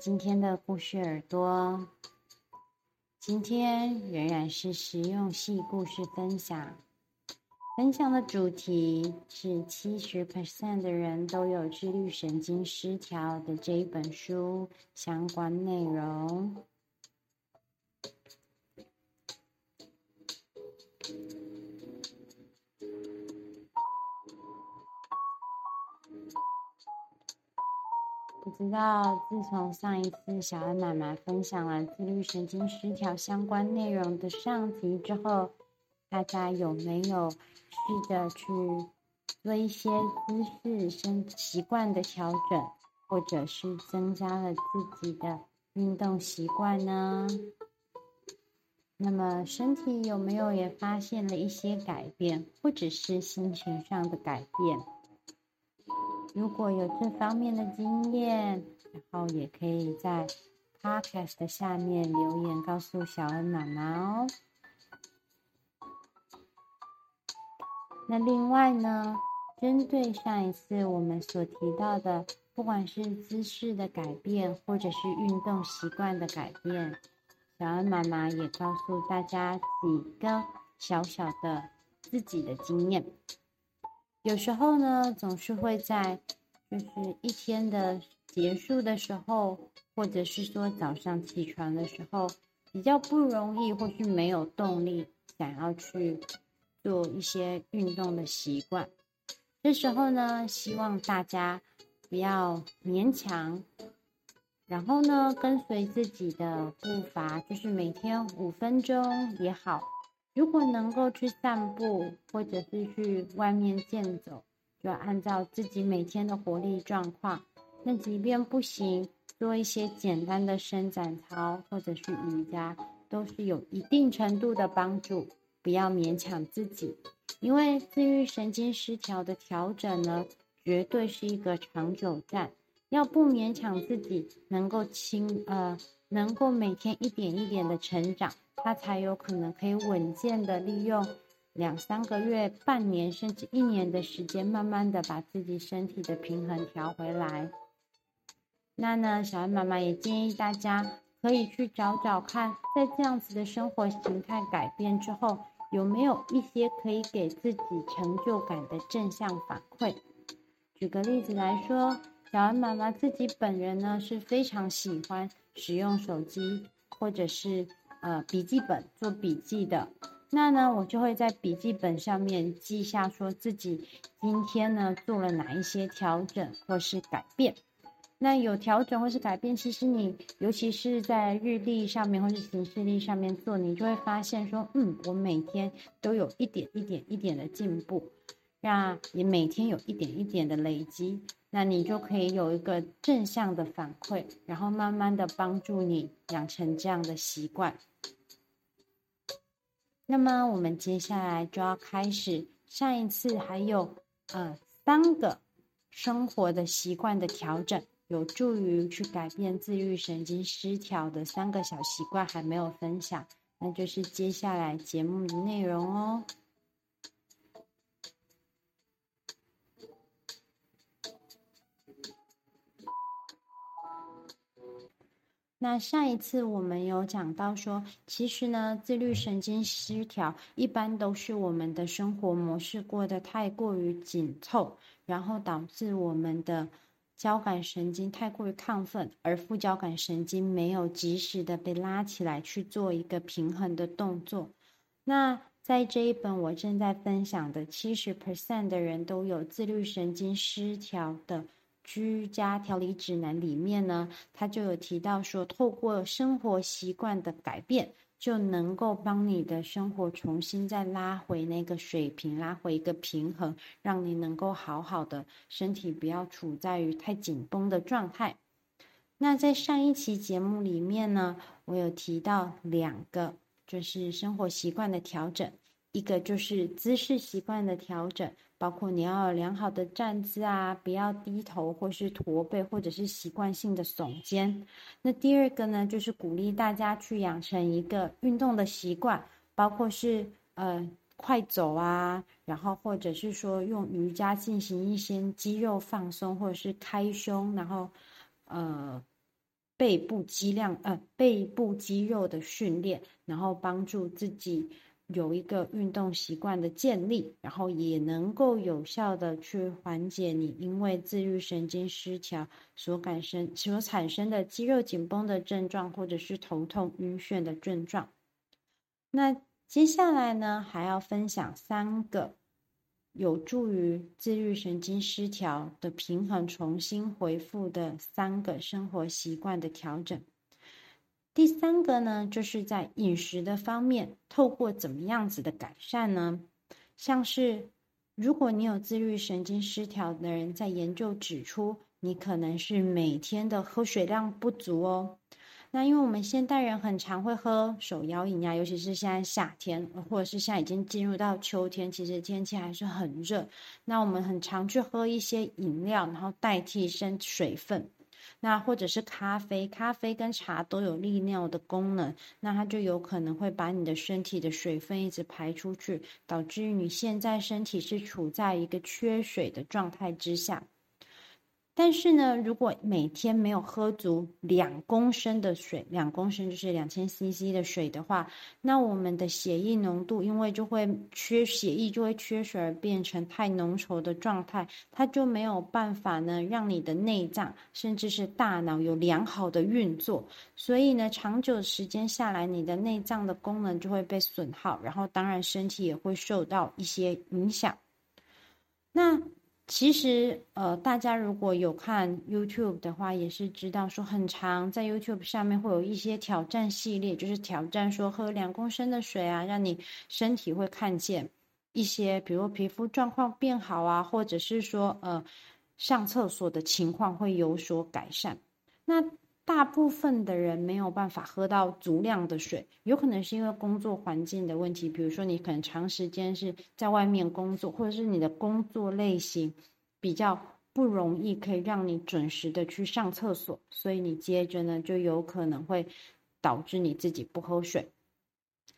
今天的故事耳朵。今天仍然是实用系故事分享，分享的主题是七十 percent 的人都有自律神经失调的这一本书相关内容。不知道自从上一次小恩妈妈分享了自律神经失调相关内容的上集之后，大家有没有试着去做一些姿势、身习惯的调整，或者是增加了自己的运动习惯呢？那么身体有没有也发现了一些改变，或者是心情上的改变？如果有这方面的经验，然后也可以在 Podcast 的下面留言告诉小恩妈妈哦。那另外呢，针对上一次我们所提到的，不管是姿势的改变，或者是运动习惯的改变，小恩妈妈也告诉大家几个小小的自己的经验。有时候呢，总是会在就是一天的结束的时候，或者是说早上起床的时候，比较不容易，或是没有动力想要去做一些运动的习惯。这时候呢，希望大家不要勉强，然后呢，跟随自己的步伐，就是每天五分钟也好。如果能够去散步，或者是去外面健走，就按照自己每天的活力状况。那即便不行，做一些简单的伸展操，或者是瑜伽，都是有一定程度的帮助。不要勉强自己，因为自律神经失调的调整呢，绝对是一个长久战。要不勉强自己，能够轻呃，能够每天一点一点的成长。他才有可能可以稳健的利用两三个月、半年甚至一年的时间，慢慢的把自己身体的平衡调回来。那呢，小安妈妈也建议大家可以去找找看，在这样子的生活形态改变之后，有没有一些可以给自己成就感的正向反馈。举个例子来说，小安妈妈自己本人呢是非常喜欢使用手机，或者是。呃，笔记本做笔记的，那呢，我就会在笔记本上面记下，说自己今天呢做了哪一些调整或是改变。那有调整或是改变，其实你尤其是在日历上面或是行事历上面做，你就会发现说，嗯，我每天都有一点一点一点的进步，让你每天有一点一点的累积。那你就可以有一个正向的反馈，然后慢慢的帮助你养成这样的习惯。那么我们接下来就要开始，上一次还有呃三个生活的习惯的调整，有助于去改变自律神经失调的三个小习惯还没有分享，那就是接下来节目的内容哦。那上一次我们有讲到说，其实呢，自律神经失调一般都是我们的生活模式过得太过于紧凑，然后导致我们的交感神经太过于亢奋，而副交感神经没有及时的被拉起来去做一个平衡的动作。那在这一本我正在分享的七十 percent 的人都有自律神经失调的。居家调理指南里面呢，它就有提到说，透过生活习惯的改变，就能够帮你的生活重新再拉回那个水平，拉回一个平衡，让你能够好好的身体不要处在于太紧绷的状态。那在上一期节目里面呢，我有提到两个，就是生活习惯的调整，一个就是姿势习惯的调整。包括你要有良好的站姿啊，不要低头或是驼背，或者是习惯性的耸肩。那第二个呢，就是鼓励大家去养成一个运动的习惯，包括是呃快走啊，然后或者是说用瑜伽进行一些肌肉放松，或者是开胸，然后呃背部肌量呃背部肌肉的训练，然后帮助自己有一个运动习惯的建立，然后也能够有效的去缓解你因为自律神经失调所感生所产生的肌肉紧绷的症状，或者是头痛晕眩的症状。那接下来呢，还要分享三个。有助于自律神经失调的平衡重新恢复的三个生活习惯的调整。第三个呢，就是在饮食的方面，透过怎么样子的改善呢？像是如果你有自律神经失调的人，在研究指出，你可能是每天的喝水量不足哦。那因为我们现代人很常会喝手摇饮呀，尤其是现在夏天，或者是现在已经进入到秋天，其实天气还是很热。那我们很常去喝一些饮料，然后代替生水分。那或者是咖啡，咖啡跟茶都有利尿的功能，那它就有可能会把你的身体的水分一直排出去，导致于你现在身体是处在一个缺水的状态之下。但是呢，如果每天没有喝足两公升的水，两公升就是两千 CC 的水的话，那我们的血液浓度因为就会缺血液就会缺水而变成太浓稠的状态，它就没有办法呢让你的内脏甚至是大脑有良好的运作，所以呢，长久时间下来，你的内脏的功能就会被损耗，然后当然身体也会受到一些影响。那。其实，呃，大家如果有看 YouTube 的话，也是知道说很长在 YouTube 上面会有一些挑战系列，就是挑战说喝两公升的水啊，让你身体会看见一些，比如皮肤状况变好啊，或者是说，呃，上厕所的情况会有所改善。那大部分的人没有办法喝到足量的水，有可能是因为工作环境的问题，比如说你可能长时间是在外面工作，或者是你的工作类型比较不容易可以让你准时的去上厕所，所以你接着呢就有可能会导致你自己不喝水。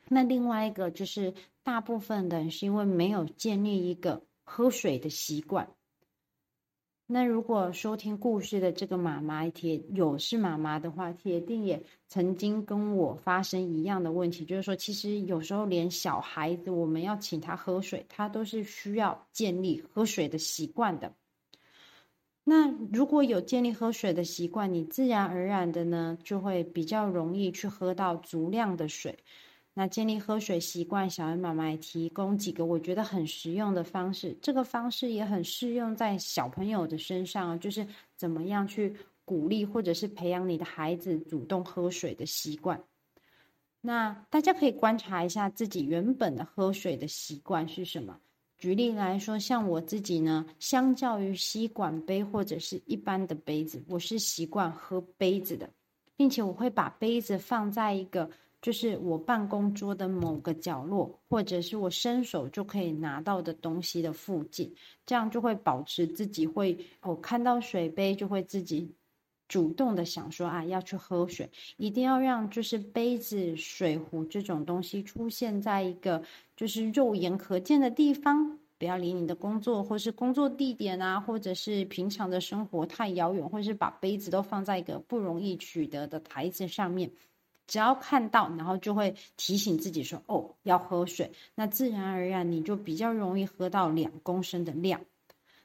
那另外一个就是大部分的人是因为没有建立一个喝水的习惯。那如果收听故事的这个妈妈铁有是妈妈的话，铁定也曾经跟我发生一样的问题，就是说，其实有时候连小孩子，我们要请他喝水，他都是需要建立喝水的习惯的。那如果有建立喝水的习惯，你自然而然的呢，就会比较容易去喝到足量的水。那建立喝水习惯，小恩妈妈也提供几个我觉得很实用的方式。这个方式也很适用在小朋友的身上，就是怎么样去鼓励或者是培养你的孩子主动喝水的习惯。那大家可以观察一下自己原本的喝水的习惯是什么。举例来说，像我自己呢，相较于吸管杯或者是一般的杯子，我是习惯喝杯子的，并且我会把杯子放在一个。就是我办公桌的某个角落，或者是我伸手就可以拿到的东西的附近，这样就会保持自己会，我看到水杯就会自己主动的想说啊，要去喝水，一定要让就是杯子、水壶这种东西出现在一个就是肉眼可见的地方，不要离你的工作或是工作地点啊，或者是平常的生活太遥远，或是把杯子都放在一个不容易取得的台子上面。只要看到，然后就会提醒自己说：“哦，要喝水。”那自然而然你就比较容易喝到两公升的量。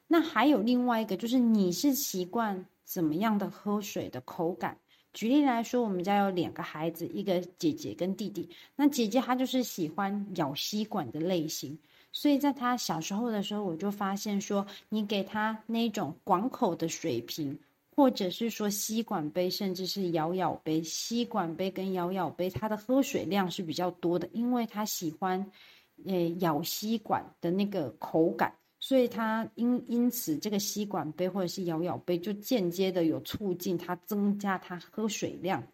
那还有另外一个，就是你是习惯怎么样的喝水的口感？举例来说，我们家有两个孩子，一个姐姐跟弟弟。那姐姐她就是喜欢咬吸管的类型，所以在她小时候的时候，我就发现说，你给她那种广口的水瓶。或者是说吸管杯，甚至是摇摇杯，吸管杯跟摇摇杯，它的喝水量是比较多的，因为他喜欢，呃，咬吸管的那个口感，所以它因因此这个吸管杯或者是摇摇杯就间接的有促进它增加它喝水量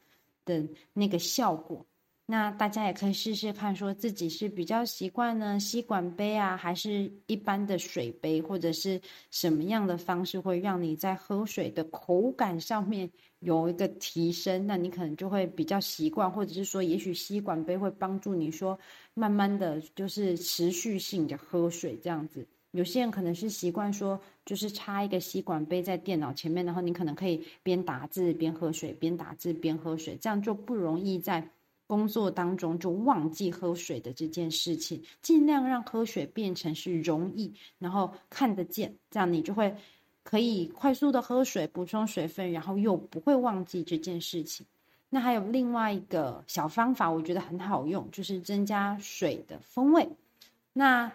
的那个效果。那大家也可以试试看，说自己是比较习惯呢吸管杯啊，还是一般的水杯，或者是什么样的方式会让你在喝水的口感上面有一个提升？那你可能就会比较习惯，或者是说，也许吸管杯会帮助你说，慢慢的就是持续性的喝水这样子。有些人可能是习惯说，就是插一个吸管杯在电脑前面，然后你可能可以边打字边喝水，边打字边喝水，这样就不容易在工作当中就忘记喝水的这件事情。尽量让喝水变成是容易，然后看得见，这样你就会可以快速的喝水，补充水分，然后又不会忘记这件事情。那还有另外一个小方法，我觉得很好用，就是增加水的风味。那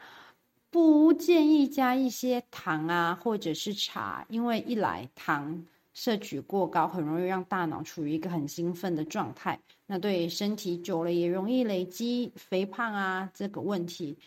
不建议加一些糖啊，或者是茶，因为一来糖摄取过高，很容易让大脑处于一个很兴奋的状态，那对身体久了也容易累积肥胖啊这个问题。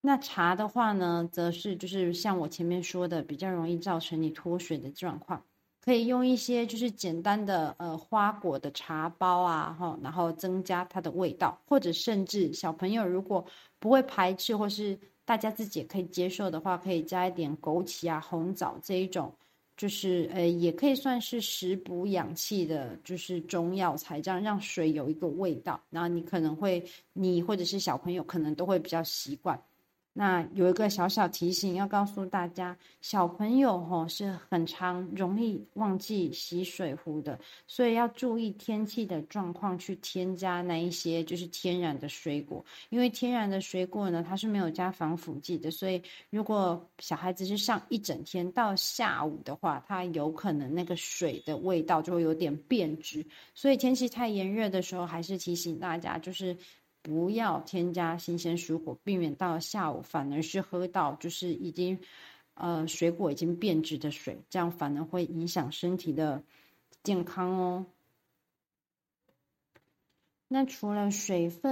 那茶的话呢，则是就是像我前面说的，比较容易造成你脱水的状况。可以用一些就是简单的呃花果的茶包啊，哈，然后增加它的味道，或者甚至小朋友如果不会排斥，或是大家自己也可以接受的话，可以加一点枸杞啊、红枣这一种，就是呃也可以算是食补养气的，就是中药材，这样让水有一个味道，然后你可能会你或者是小朋友可能都会比较习惯。那有一个小小提醒要告诉大家，小朋友吼是很常容易忘记洗水壶的，所以要注意天气的状况去添加那一些就是天然的水果，因为天然的水果呢，它是没有加防腐剂的，所以如果小孩子是上一整天到下午的话，它有可能那个水的味道就会有点变质，所以天气太炎热的时候，还是提醒大家就是。不要添加新鲜蔬果，避免到下午反而是喝到就是已经，呃，水果已经变质的水，这样反而会影响身体的健康哦。那除了水分。